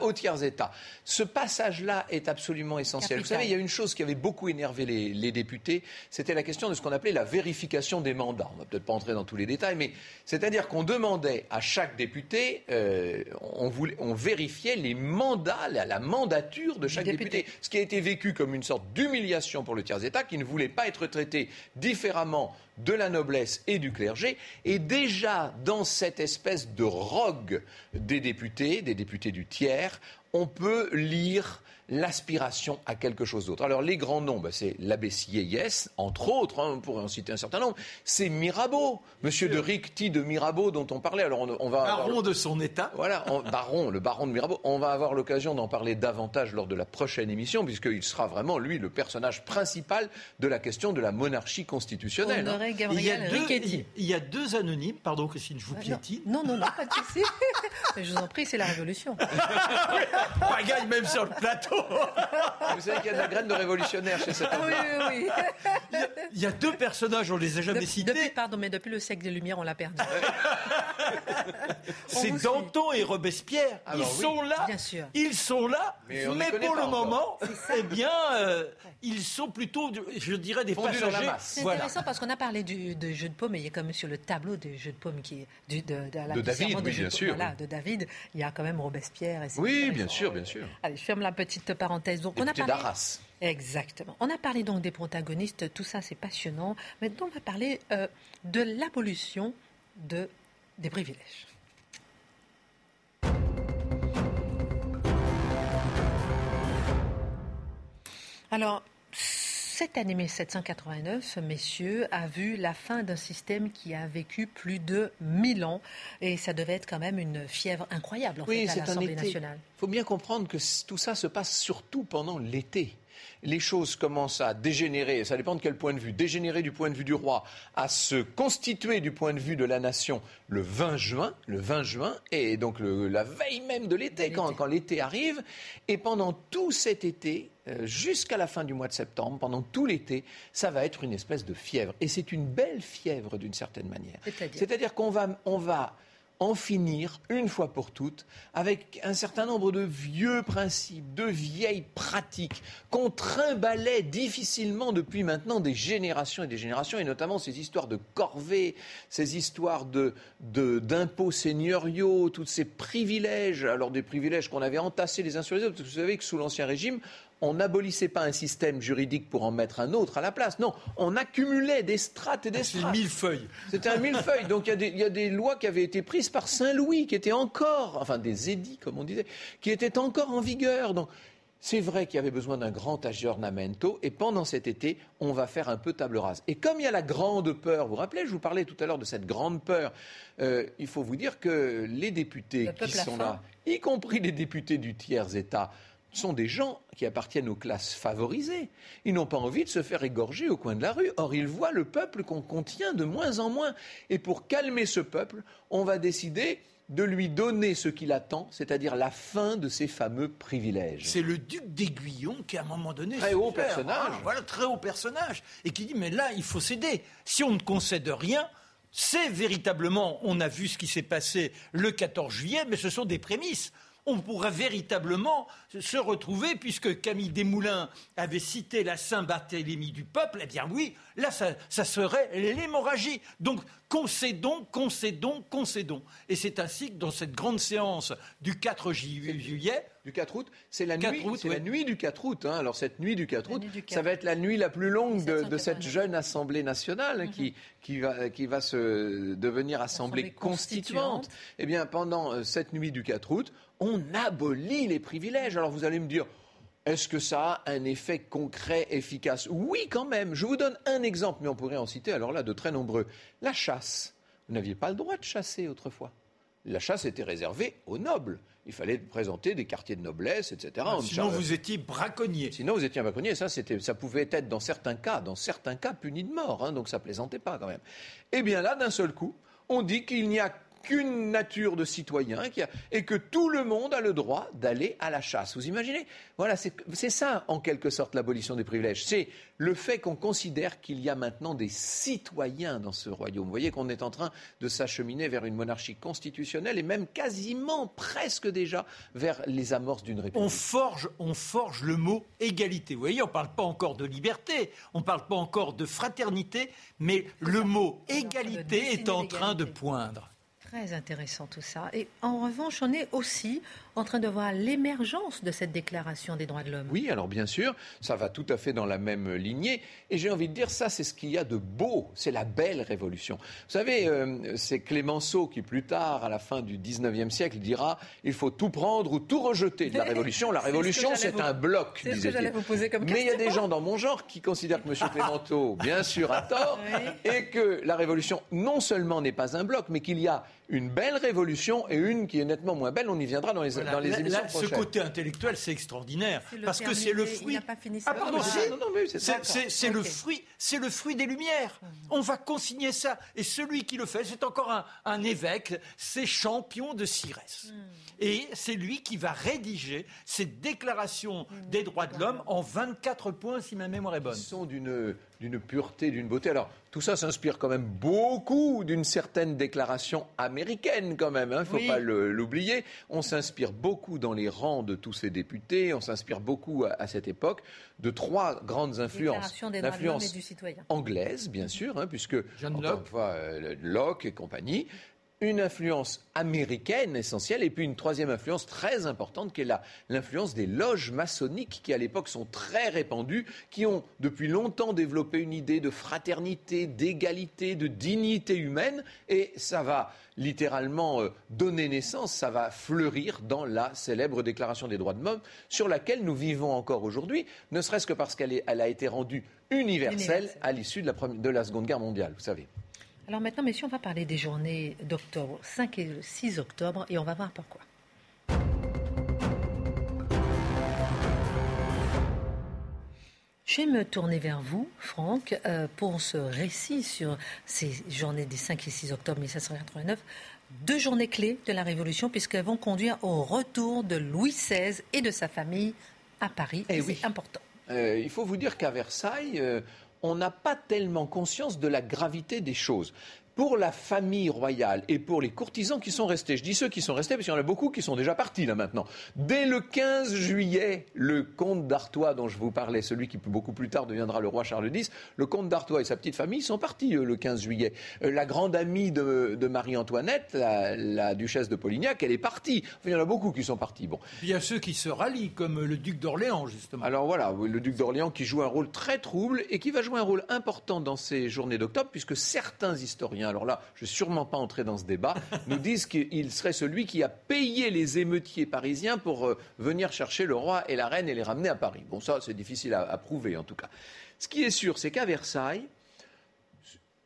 au tiers-État. Ce passage-là est absolument essentiel. Vous savez, il y a une chose qui avait beaucoup énervé les, députés, c'était la question de ce qu'on appelait la vérification des mandats. On ne va peut-être pas entrer dans tous les détails, mais c'est-à-dire qu'on demandait à chaque député, euh, on, voulait, on, vérifiait les mandats, la, mandature de chaque député. Ce qui a été vécu comme une sorte d'humiliation pour le tiers-État qui ne voulait pas être traité différemment de la noblesse et du clergé. Et déjà, dans cette espèce de rogue des députés, des députés du tiers, on peut lire l'aspiration à quelque chose d'autre. Alors les grands noms, bah, c'est l'abbé Sieyès, entre autres, hein, on pourrait en citer un certain nombre. C'est Mirabeau, Monsieur de Ricti de Mirabeau dont on parlait. Alors on, va baron de son état. Voilà, baron, le baron de Mirabeau. On va avoir l'occasion d'en parler davantage lors de la prochaine émission, puisqu'il sera vraiment lui le personnage principal de la question de la monarchie constitutionnelle. Hein. il, y a deux, il y a deux anonymes, pardon Christine, je vous ah, piétine. Non, non, non, pas de souci. je vous en prie, c'est la révolution. Pagaille même sur le plateau. Vous savez qu'il y a de la graine de révolutionnaire chez cet homme. Oui, oui, oui. Il y, a, deux personnages, on les a jamais cités. pardon, mais depuis le siècle des Lumières, on l'a perdu. C'est Danton et Robespierre. ils sont là. Bien sûr. Ils sont là. Mais, pour le moment, eh bien, euh, ils sont plutôt, je dirais, des passagers. C'est intéressant parce qu'on a parlé du, de jeu de paume, mais il y a quand même sur le tableau des jeux de paume qui est du, de, de, la de David, oui, bien sûr. Voilà, de David, il y a quand même Robespierre. Et oui, bien sûr, bien sûr. Allez, je ferme la petite parenthèse. Donc, on a parlé... d'Arras. Exactement. On a parlé donc des protagonistes, tout ça c'est passionnant. Maintenant, on va parler euh, de l'abolition de, des privilèges. Alors, cette année 1789, messieurs, a vu la fin d'un système qui a vécu plus de 1000 ans. Et ça devait être quand même une fièvre incroyable en fait, à l'Assemblée nationale. Il faut bien comprendre que tout ça se passe surtout pendant l'été. Les choses commencent à dégénérer, ça dépend de quel point de vue, dégénérer du point de vue du roi, à se constituer du point de vue de la nation le 20 juin, le 20 juin, et donc la veille même de l'été, quand, l'été arrive, et pendant tout cet été, jusqu'à la fin du mois de septembre, pendant tout l'été, ça va être une espèce de fièvre. Et c'est une belle fièvre d'une certaine manière. C'est-à-dire qu'on va, on va en finir une fois pour toutes avec un certain nombre de vieux principes, de vieilles pratiques qu'on trimbalait difficilement depuis maintenant des générations et des générations, et notamment ces histoires de corvées, ces histoires de, d'impôts seigneuriaux, tous ces privilèges, alors des privilèges qu'on avait entassés les uns sur les autres, parce que vous savez que sous l'Ancien Régime, on n'abolissait pas un système juridique pour en mettre un autre à la place. Non, on accumulait des strates et des strates. C'était un millefeuille. C'était un millefeuille. Donc il y, a des lois qui avaient été prises par Saint-Louis, qui étaient encore, enfin des édits, comme on disait, qui étaient encore en vigueur. Donc c'est vrai qu'il y avait besoin d'un grand aggiornamento, et pendant cet été, on va faire un peu table rase. Et comme il y a la grande peur, vous vous rappelez, je vous parlais tout à l'heure de cette grande peur, euh, il faut vous dire que les députés qui sont là, y compris les députés du tiers-État, sont des gens qui appartiennent aux classes favorisées. Ils n'ont pas envie de se faire égorger au coin de la rue. Or, ils voient le peuple qu'on contient de moins en moins. Et pour calmer ce peuple, on va décider de lui donner ce qu'il attend, c'est-à-dire la fin de ses fameux privilèges. C'est le duc d'Aiguillon qui, à un moment donné, très haut personnage, voilà, très haut personnage, et qui dit mais là, il faut céder. Si on ne concède rien, c'est véritablement, on a vu ce qui s'est passé le 14 juillet, mais ce sont des prémices on pourrait véritablement se retrouver, puisque Camille Desmoulins avait cité la Saint-Barthélemy du peuple, eh bien oui, là, ça, serait l'hémorragie. Donc, concédons, concédons, concédons. Et c'est ainsi que dans cette grande séance du 4 juillet, du 4 août. C'est la, nuit, la nuit du 4 août. Hein. Alors cette nuit du 4 août, ça va être la nuit la plus longue de, cette jeune Assemblée nationale hein, qui, mhm. qui, va, qui va se devenir Assemblée, constituante. Eh bien, pendant euh, cette nuit du 4 août, on abolit les privilèges. Alors vous allez me dire, est-ce que ça a un effet concret, efficace? Oui, quand même. Je vous donne un exemple, mais on pourrait en citer alors là de très nombreux. La chasse. Vous n'aviez pas le droit de chasser autrefois. La chasse était réservée aux nobles. Il fallait présenter des quartiers de noblesse, etc. Ah, sinon, vous étiez braconnier. Sinon, vous étiez un braconnier. Ça, ça pouvait être dans certains cas, dans certains cas, puni de mort. Hein, donc, ça plaisantait pas quand même. Eh bien là, d'un seul coup, on dit qu'il n'y a qu'une nature de citoyen et que tout le monde a le droit d'aller à la chasse. Vous imaginez Voilà, c'est ça en quelque sorte l'abolition des privilèges. C'est le fait qu'on considère qu'il y a maintenant des citoyens dans ce royaume. Vous voyez qu'on est en train de s'acheminer vers une monarchie constitutionnelle et même quasiment presque déjà vers les amorces d'une république. On forge, on forge le mot égalité. Vous voyez, on ne parle pas encore de liberté, on ne parle pas encore de fraternité, mais le mot égalité est en train de poindre. Très intéressant tout ça. Et en revanche, on est aussi en train de voir l'émergence de cette déclaration des droits de l'homme. Oui, alors bien sûr, ça va tout à fait dans la même lignée. Et j'ai envie de dire, ça, c'est ce qu'il y a de beau. C'est la belle révolution. Vous savez, euh, c'est Clémenceau qui, plus tard, à la fin du 19e siècle, dira il faut tout prendre ou tout rejeter de la révolution. La révolution, c'est un bloc, disait-il. Mais il y a des gens dans mon genre qui considèrent que M. Clémenceau, bien sûr, a tort, et que la révolution, non seulement n'est pas un bloc, mais qu'il y a une belle révolution et une qui est nettement moins belle. On y viendra dans les, dans les émissions là, Ce côté intellectuel, c'est extraordinaire parce que c'est le fruit. ah pardon, c'est le fruit, c'est le fruit des Lumières. On va consigner ça et celui qui le fait, c'est encore un, un évêque, c'est Champion de Cyrès. Mmh. Et c'est lui qui va rédiger cette déclaration mmh. des droits de l'homme en 24 points, si ma mémoire est bonne. Ils sont d'une d'une pureté, d'une beauté. Alors, tout ça s'inspire quand même beaucoup d'une certaine déclaration américaine, quand même. Il hein, ne faut pas l'oublier. On s'inspire beaucoup dans les rangs de tous ces députés. On s'inspire beaucoup à, cette époque de trois grandes influences. L'influence anglaise, bien sûr, hein, puisque John Locke. Fois, euh, Locke et compagnie une influence américaine essentielle et puis une troisième influence très importante qui est l'influence des loges maçonniques qui à l'époque sont très répandues, qui ont depuis longtemps développé une idée de fraternité, d'égalité, de dignité humaine et ça va littéralement euh, donner naissance, ça va fleurir dans la célèbre Déclaration des droits de l'homme sur laquelle nous vivons encore aujourd'hui, ne serait-ce que parce qu'elle a été rendue universelle, à l'issue de de la Seconde Guerre mondiale, vous savez. Alors maintenant, messieurs, on va parler des journées d'octobre, 5 et 6 octobre, et on va voir pourquoi. Je vais me tourner vers vous, Franck, euh, pour ce récit sur ces journées des 5 et 6 octobre 1789. Deux journées clés de la Révolution, puisqu'elles vont conduire au retour de Louis XVI et de sa famille à Paris. Eh et, c'est important. Euh, il faut vous dire qu'à Versailles, euh, on n'a pas tellement conscience de la gravité des choses pour la famille royale et pour les courtisans qui sont restés. Je dis ceux qui sont restés parce qu'il y en a beaucoup qui sont déjà partis là maintenant. Dès le 15 juillet, le comte d'Artois dont je vous parlais, celui qui beaucoup plus tard deviendra le roi Charles X, le comte d'Artois et sa petite famille sont partis le 15 juillet. Euh, la grande amie de, Marie-Antoinette, la, duchesse de Polignac, elle est partie. il y en a beaucoup qui sont partis. Bon. Il y a ceux qui se rallient, comme le duc d'Orléans, justement. Alors voilà, le duc d'Orléans qui joue un rôle très trouble et qui va jouer un rôle important dans ces journées d'octobre, puisque certains historiens alors là, je ne vais sûrement pas entrer dans ce débat, nous disent qu'il serait celui qui a payé les émeutiers parisiens pour euh, venir chercher le roi et la reine et les ramener à Paris. Bon, ça, c'est difficile à, prouver, en tout cas. Ce qui est sûr, c'est qu'à Versailles,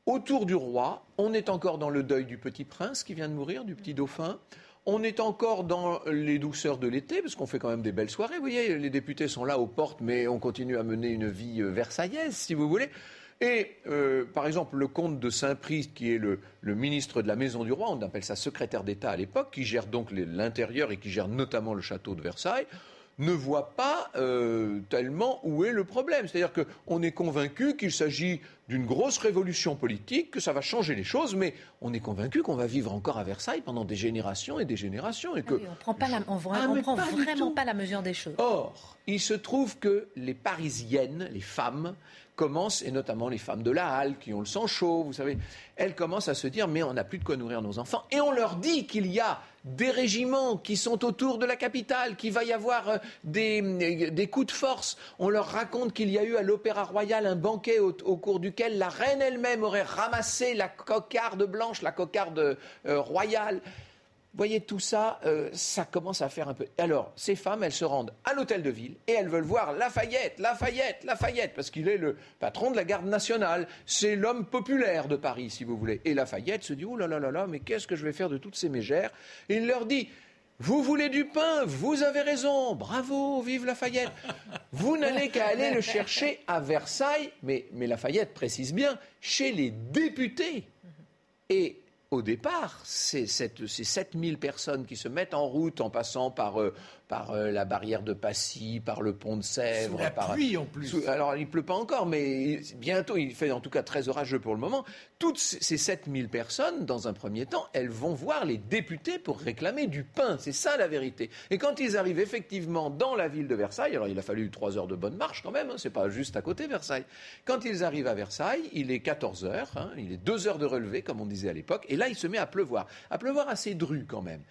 autour du roi, on est encore dans le deuil du petit prince qui vient de mourir, du petit dauphin. On est encore dans les douceurs de l'été, parce qu'on fait quand même des belles soirées. Vous voyez, les députés sont là aux portes, mais on continue à mener une vie euh, versaillaise, si vous voulez. Et euh, par exemple, le comte de Saint-Prix, qui est le, ministre de la Maison du Roi, on appelle ça secrétaire d'État à l'époque, qui gère donc l'intérieur et qui gère notamment le château de Versailles, ne voit pas euh, tellement où est le problème. C'est-à-dire qu'on est convaincu qu'il s'agit d'une grosse révolution politique, que ça va changer les choses, mais on est convaincu qu'on va vivre encore à Versailles pendant des générations et des générations. Et ah que... on ne prend, pas la, on, ah, prend vraiment pas la mesure des choses. Or, il se trouve que les Parisiennes, les femmes, commencent, et notamment les femmes de la halle qui ont le sang chaud, vous savez, elles commencent à se dire mais on n'a plus de quoi nourrir nos enfants. Et on leur dit qu'il y a des régiments qui sont autour de la capitale, qu'il va y avoir euh, des, des, coups de force. On leur raconte qu'il y a eu à l'Opéra Royal un banquet au, cours duquel la reine elle-même aurait ramassé la cocarde blanche, la cocarde euh, royale voyez, tout ça, euh, ça commence à faire un peu. Alors, ces femmes, elles se rendent à l'hôtel de ville et elles veulent voir Lafayette, Lafayette, Lafayette, parce qu'il est le patron de la garde nationale. C'est l'homme populaire de Paris, si vous voulez. Et Lafayette se dit, oh là là là là, mais qu'est-ce que je vais faire de toutes ces mégères? Et il leur dit, vous voulez du pain, vous avez raison, bravo, vive Lafayette. Vous n'allez qu'à aller le chercher à Versailles, mais, mais Lafayette précise bien, chez les députés. Et au départ, c'est ces 7000 personnes qui se mettent en route en passant par euh, par euh, la barrière de Passy, par le pont de Sèvres. Sous la par, pluie en plus. alors il ne pleut pas encore, mais bientôt, il fait en tout cas très orageux pour le moment. Toutes ces 7000 personnes, dans un premier temps, elles vont voir les députés pour réclamer du pain. C'est ça la vérité. Et quand ils arrivent effectivement dans la ville de Versailles, alors il a fallu trois heures de bonne marche quand même, hein, c'est pas juste à côté Versailles. Quand ils arrivent à Versailles, il est 14 heures, hein, il est 2 heures de relevé comme on disait à l'époque, et là il se met à pleuvoir. À pleuvoir assez dru quand même.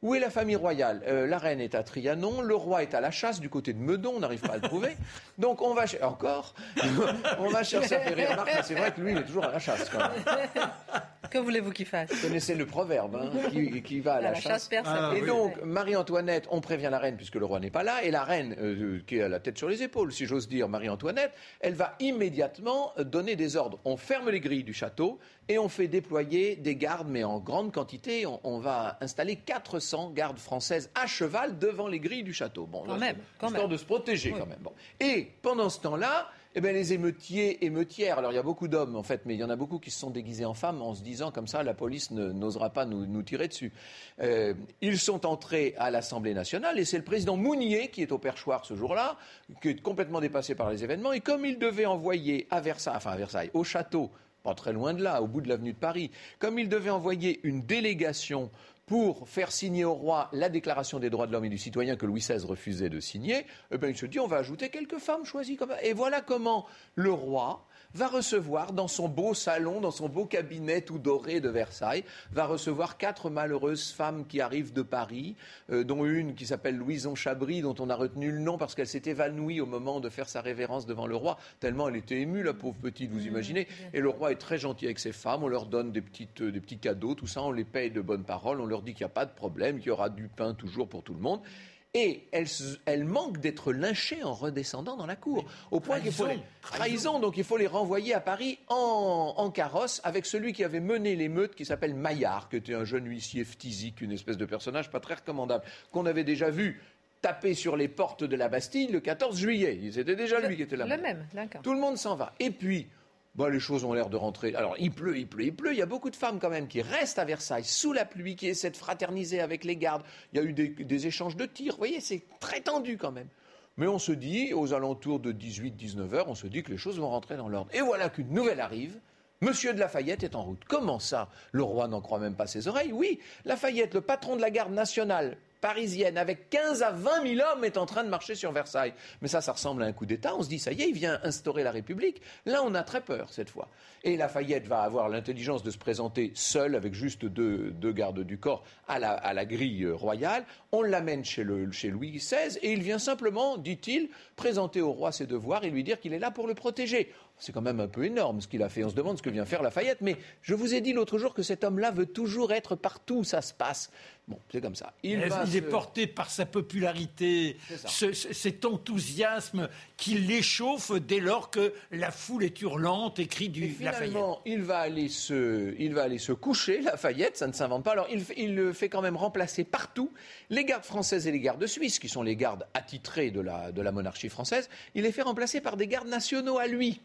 Où est la famille royale? Euh, La reine est à Trianon, le roi est à la chasse du côté de Meudon, on n'arrive pas à le trouver. Donc on va encore, on va chercher à faire rire Marc, mais c'est vrai que lui il est toujours à la chasse quand même. Que voulez-vous qu'il fasse? Vous connaissez le proverbe, hein, qui, va à, la, chasse. Ah, et donc Marie-Antoinette, on prévient la reine puisque le roi n'est pas là, et la reine euh, qui a la tête sur les épaules, si j'ose dire, Marie-Antoinette, elle va immédiatement donner des ordres. On ferme les grilles du château et on fait déployer des gardes, mais en grande quantité. On, va installer 400 gardes françaises à cheval devant les grilles du château. Bon, quand même, histoire de se protéger quand même. Et pendant ce temps-là, eh bien, les émeutiers, émeutières, alors il y a beaucoup d'hommes en fait, mais il y en a beaucoup qui se sont déguisés en femmes en se disant comme ça, la police n'osera pas nous, tirer dessus. Euh, ils sont entrés à l'Assemblée nationale et c'est le président Mounier qui est au perchoir ce jour-là, qui est complètement dépassé par les événements. Et comme il devait envoyer à Versailles, enfin à Versailles, au château, très loin de là, au bout de l'avenue de Paris, comme il devait envoyer une délégation pour faire signer au roi la déclaration des droits de l'homme et du citoyen que Louis XVI refusait de signer, eh bien, il se dit on va ajouter quelques femmes choisies comme Et voilà comment le roi va recevoir dans son beau salon, dans son beau cabinet tout doré de Versailles, va recevoir quatre malheureuses femmes qui arrivent de Paris, euh, dont une qui s'appelle Louison Chabry, dont on a retenu le nom parce qu'elle s'est évanouie au moment de faire sa révérence devant le roi, tellement elle était émue, la pauvre petite, vous mmh, imaginez. Et le roi est très gentil avec ses femmes, on leur donne des, petites, euh, des petits cadeaux, tout ça, on les paye de bonnes paroles, on leur dit qu'il n'y a pas de problème, qu'il y aura du pain toujours pour tout le monde et elle, manque d'être lynchée en redescendant dans la cour. Au point qu'il faut les... trahison, donc il faut les renvoyer à Paris en, carrosse avec celui qui avait mené l'émeute qui s'appelle Maillard, qui était un jeune huissier phthisique, une espèce de personnage pas très recommandable, qu'on avait déjà vu taper sur les portes de la Bastille le 14 juillet. C'était déjà lui qui était là. Le même, d'accord. Tout le monde s'en va. Et puis, les choses ont l'air de rentrer. Alors, il pleut, il pleut, il pleut. Il y a beaucoup de femmes quand même qui restent à Versailles sous la pluie, qui essaient de fraterniser avec les gardes. Il y a eu des, échanges de tirs. Vous voyez, c'est très tendu quand même. Mais on se dit, aux alentours de 18-19 heures, on se dit que les choses vont rentrer dans l'ordre. Et voilà qu'une nouvelle arrive. Monsieur de Lafayette est en route. Comment ça? Le roi n'en croit même pas ses oreilles? Oui, Lafayette, le patron de la garde nationale, parisienne avec 15 à 20 000 hommes est en train de marcher sur Versailles. Mais ça, ça ressemble à un coup d'État. On se dit, ça y est, il vient instaurer la République. Là, on a très peur cette fois. Et Lafayette va avoir l'intelligence de se présenter seul, avec juste deux, gardes du corps, à la, grille royale. On l'amène chez, Louis XVI et il vient simplement, dit-il, présenter au roi ses devoirs et lui dire qu'il est là pour le protéger. C'est quand même un peu énorme ce qu'il a fait. On se demande ce que vient faire Lafayette. Mais je vous ai dit l'autre jour que cet homme-là veut toujours être partout où ça se passe. Bon, c'est comme ça. Il, est porté par sa popularité, cet enthousiasme qui l'échauffe dès lors que la foule est hurlante et crie du et finalement, il va aller se, il va aller se coucher, Lafayette, ça ne s'invente pas. Alors, il, il, le fait quand même remplacer partout les gardes françaises et les gardes suisses, qui sont les gardes attitrés de la, de la monarchie française. Il les fait remplacer par des gardes nationaux à lui.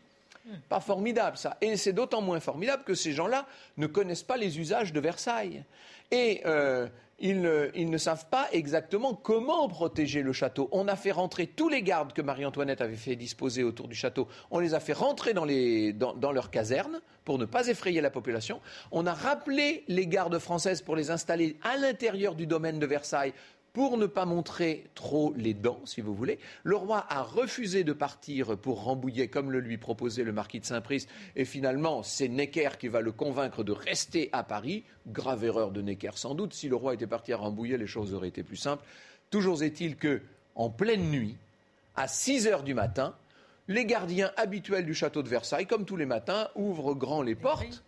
Pas formidable ça. Et c'est d'autant moins formidable que ces gens-là ne connaissent pas les usages de Versailles. Et euh, ils, ne savent pas exactement comment protéger le château. On a fait rentrer tous les gardes que Marie-Antoinette avait fait disposer autour du château. On les a fait rentrer dans, les, dans, dans leurs casernes pour ne pas effrayer la population. On a rappelé les gardes françaises pour les installer à l'intérieur du domaine de Versailles pour ne pas montrer trop les dents, si vous voulez, le roi a refusé de partir pour Rambouillet comme le lui proposait le marquis de Saint-Priest. Et finalement, c'est Necker qui va le convaincre de rester à Paris. Grave erreur de Necker, sans doute. Si le roi était parti à Rambouillet, les choses auraient été plus simples. Toujours est-il que, en pleine nuit, à 6 heures du matin, les gardiens habituels du château de Versailles, comme tous les matins, ouvrent grand les portes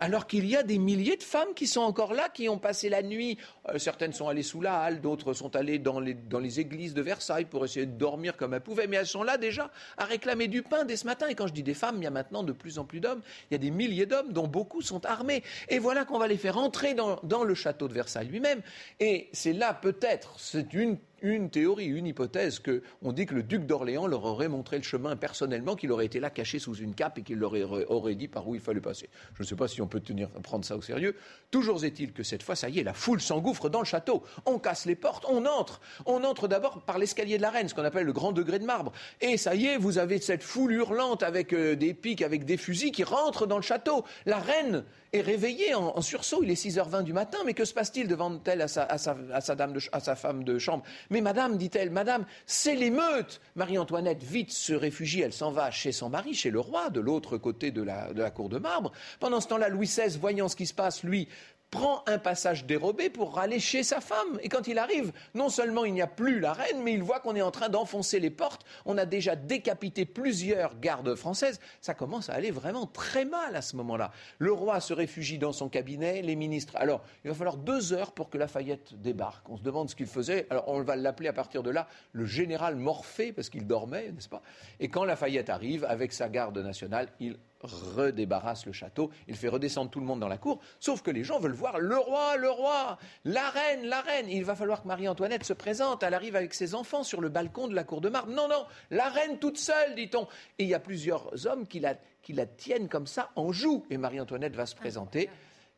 alors qu'il y a des milliers de femmes qui sont encore là, qui ont passé la nuit. Euh, certaines sont allées sous la halle, d'autres sont allées dans les, églises de Versailles pour essayer de dormir comme elles pouvaient, mais elles sont là déjà à réclamer du pain dès ce matin. Et quand je dis des femmes, il y a maintenant de plus en plus d'hommes. Il y a des milliers d'hommes dont beaucoup sont armés. Et voilà qu'on va les faire entrer dans, dans le château de Versailles lui-même. Et c'est là peut-être, c'est une une théorie, une hypothèse que on dit que le duc d'Orléans leur aurait montré le chemin personnellement, qu'il aurait été là caché sous une cape et qu'il leur aurait, dit par où il fallait passer. Je ne sais pas si on peut tenir, prendre ça au sérieux. Toujours est-il que cette fois, ça y est, la foule s'engouffre dans le château. On casse les portes, on entre. On entre d'abord par l'escalier de la reine, ce qu'on appelle le grand degré de marbre. Et ça y est, vous avez cette foule hurlante avec euh, des pics, avec des fusils qui rentrent dans le château. La reine est réveillée en, sursaut. Il est 6h20 du matin, mais que se passe-t-il devant elle à sa, femme de chambre? Mais madame, dit-elle, madame, c'est l'émeute. Marie-Antoinette, vite, se réfugie, elle s'en va chez son mari, chez le roi, de l'autre côté de la cour de marbre. Pendant ce temps-là, Louis XVI, voyant ce qui se passe, lui, prend un passage dérobé pour aller chez sa femme. Et quand il arrive, non seulement il n'y a plus la reine, mais il voit qu'on est en train d'enfoncer les portes. On a déjà décapité plusieurs gardes françaises. Ça commence à aller vraiment très mal à ce moment-là. Le roi se réfugie dans son cabinet, les ministres. Alors, il va falloir deux heures pour que Lafayette débarque. On se demande ce qu'il faisait. Alors, on va l'appeler à partir de là le général Morphée, parce qu'il dormait, n'est-ce pas? Et quand Lafayette arrive, avec sa garde nationale, il redébarrasse le château, il fait redescendre tout le monde dans la cour, sauf que les gens veulent voir le roi, le roi, la reine, la reine. Il va falloir que Marie-Antoinette se présente, elle arrive avec ses enfants sur le balcon de la cour de marbre. Non, non, la reine toute seule, dit-on. Et il y a plusieurs hommes qui la, qui la tiennent comme ça en joue. Et Marie-Antoinette va se présenter.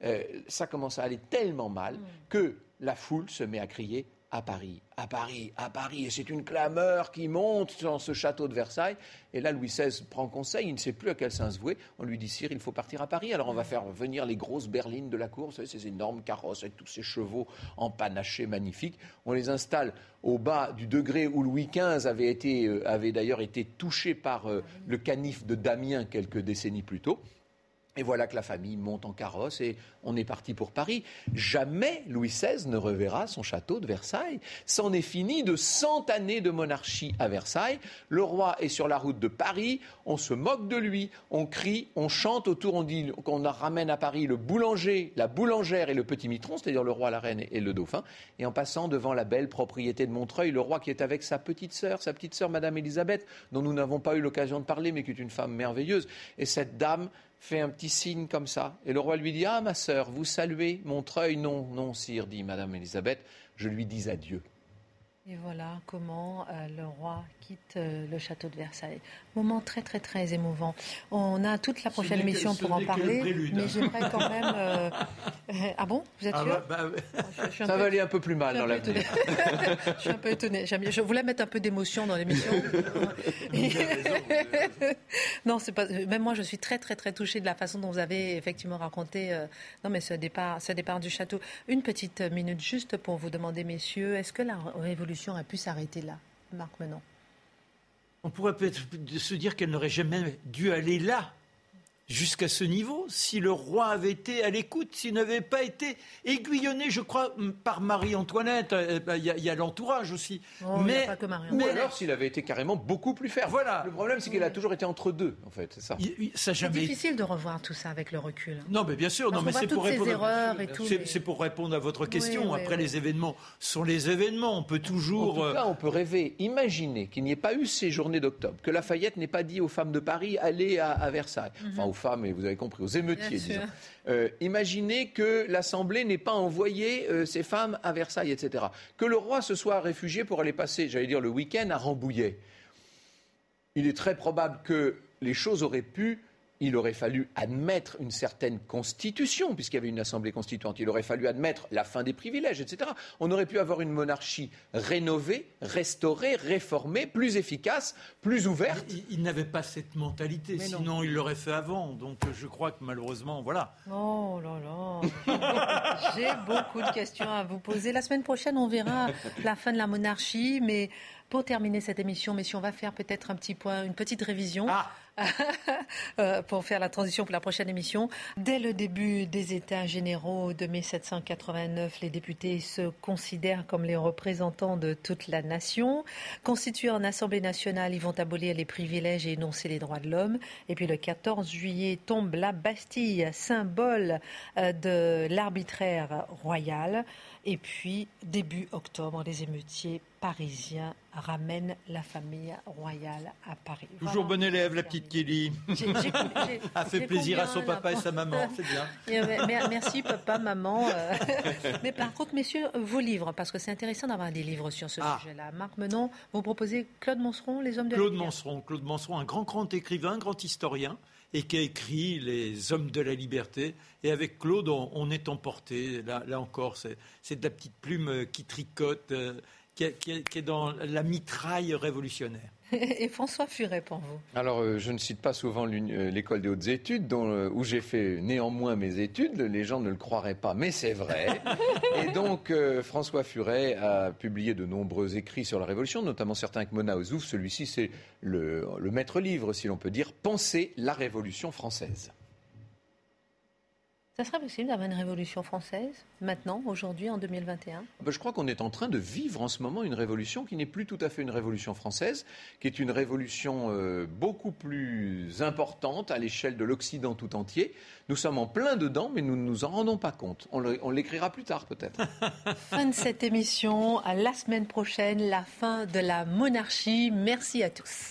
Euh, ça commence à aller tellement mal mm. que la foule se met à crier à Paris, à Paris, à Paris. Et c'est une clameur qui monte dans ce château de Versailles. Et là, Louis XVI prend conseil, il ne sait plus à quel sens se vouer. On lui dit, Sire, il faut partir à Paris. Alors on va faire venir les grosses berlines de la cour, vous savez, ces énormes carrosses avec tous ces chevaux empanachés magnifiques. On les installe au bas du degré où Louis XV euh, avait d'ailleurs été touché par euh, le canif de Damien quelques décennies plus tôt. Et voilà que la famille monte en carrosse et on est parti pour Paris. Jamais Louis XVI ne reverra son château de Versailles. C'en est fini de cent années de monarchie à Versailles. Le roi est sur la route de Paris. On se moque de lui. On crie, on chante autour. On dit qu'on ramène à Paris le boulanger, la boulangère et le petit mitron, c'est-à-dire le roi, la reine et le dauphin. Et en passant devant la belle propriété de Montreuil, le roi qui est avec sa petite sœur, sa petite sœur, Madame Élisabeth, dont nous n'avons pas eu l'occasion de parler, mais qui est une femme merveilleuse. Et cette dame fait un petit signe comme ça. Et le roi lui dit Ah, ma sœur, vous saluez Montreuil Non, non, sire, dit Madame Élisabeth, je lui dis adieu. Et voilà comment euh, le roi quitte euh, le château de Versailles. Moment très très très émouvant. On a toute la prochaine émission pour en parler, mais j'aimerais quand même. Euh, ah bon? Vous êtes ah sûr? bah, bah, Ça va aller un peu plus mal dans l'avenir. je suis un peu étonné. Je voulais mettre un peu d'émotion dans l'émission. non, c'est pas. Même moi, je suis très très très touchée de la façon dont vous avez effectivement raconté. non, mais ce départ, ce départ du château. Une petite minute juste pour vous demander, messieurs, est-ce que la révolution a pu s'arrêter là, Marc Menon? On pourrait peut-être se dire qu'elle n'aurait jamais dû aller là jusqu'à ce niveau, si le roi avait été à l'écoute, s'il n'avait pas été aiguillonné, je crois, par Marie-Antoinette, euh, bah, il y a, l'entourage aussi. Oh, mais, pas que Marie mais alors s'il avait été carrément beaucoup plus ferme. Voilà. Le problème, c'est qu'il a toujours été entre deux, en fait, c'est ça. C'est difficile de revoir tout ça avec le recul. Non, mais bien sûr, non, mais c'est pour répondre. C'est pour répondre à votre question. Après, les événements sont les événements. On peut toujours. En tout cas, on peut rêver. Imaginez qu'il n'y ait pas eu ces journées d'octobre, que Lafayette n'ait pas dit aux femmes de Paris allez à, Versailles. Mhm femmes, et vous avez compris, aux émeutiers, disons. Euh, imaginez que l'Assemblée n'ait pas envoyé euh, ces femmes à Versailles, etc. Que le roi se soit réfugié pour aller passer, j'allais dire, le week-end à Rambouillet. Il est très probable que les choses auraient pu il aurait fallu admettre une certaine constitution, puisqu'il y avait une assemblée constituante. Il aurait fallu admettre la fin des privilèges, etc. On aurait pu avoir une monarchie rénovée, restaurée, réformée, plus efficace, plus ouverte. Il, n'avait pas cette mentalité, sinon il l'aurait fait avant. Donc je crois que malheureusement, voilà. Oh là là, j'ai beaucoup de questions à vous poser. La semaine prochaine, on verra la fin de la monarchie, mais pour terminer cette émission, messieurs, on va faire peut-être un petit point, une petite révision. Ah. Euh, pour faire la transition pour la prochaine émission. Dès le début des États généraux de 1789, les députés se considèrent comme les représentants de toute la nation. Constitués en Assemblée nationale, ils vont abolir les privilèges et énoncer les droits de l'homme. Et puis le 14 juillet tombe la Bastille, symbole euh, de l'arbitraire royal. Et puis, début octobre, les émeutiers parisiens ramènent la famille royale à Paris. Toujours bon élève, la petite Kelly. A fait plaisir à son papa et sa maman, c'est bien. Merci papa, maman. Euh. Mais par contre, messieurs, vos livres, parce que c'est intéressant d'avoir des livres sur ce ah. sujet-là. Marc Menon, vous proposez Claude Monceron, Les Hommes de Claude Monceron, Claude Monceron, un grand, grand écrivain, un grand historien et qui a écrit Les Hommes de la Liberté. Et avec Claude, on, est emporté. Là, encore, c'est de la petite plume qui tricote, euh, qui, est dans la mitraille révolutionnaire. Et François Furet pour vous Alors, euh, je ne cite pas souvent l'école des hautes études, dont, où j'ai fait néanmoins mes études. Les gens ne le croiraient pas, mais c'est vrai. Et donc, François Furet a publié de nombreux écrits sur la Révolution, notamment certains avec Mona Ozouf. Celui-ci, c'est le, le maître livre, si l'on peut dire, Penser la Révolution française. Ça serait possible d'avoir une révolution française maintenant, aujourd'hui, en 2021 ben, Je crois qu'on est en train de vivre en ce moment une révolution qui n'est plus tout à fait une révolution française, qui est une révolution euh, beaucoup plus importante à l'échelle de l'Occident tout entier. Nous sommes en plein dedans, mais nous ne nous en rendons pas compte. On l'écrira plus tard peut-être. fin de cette émission. À la semaine prochaine, la fin de la monarchie. Merci à tous.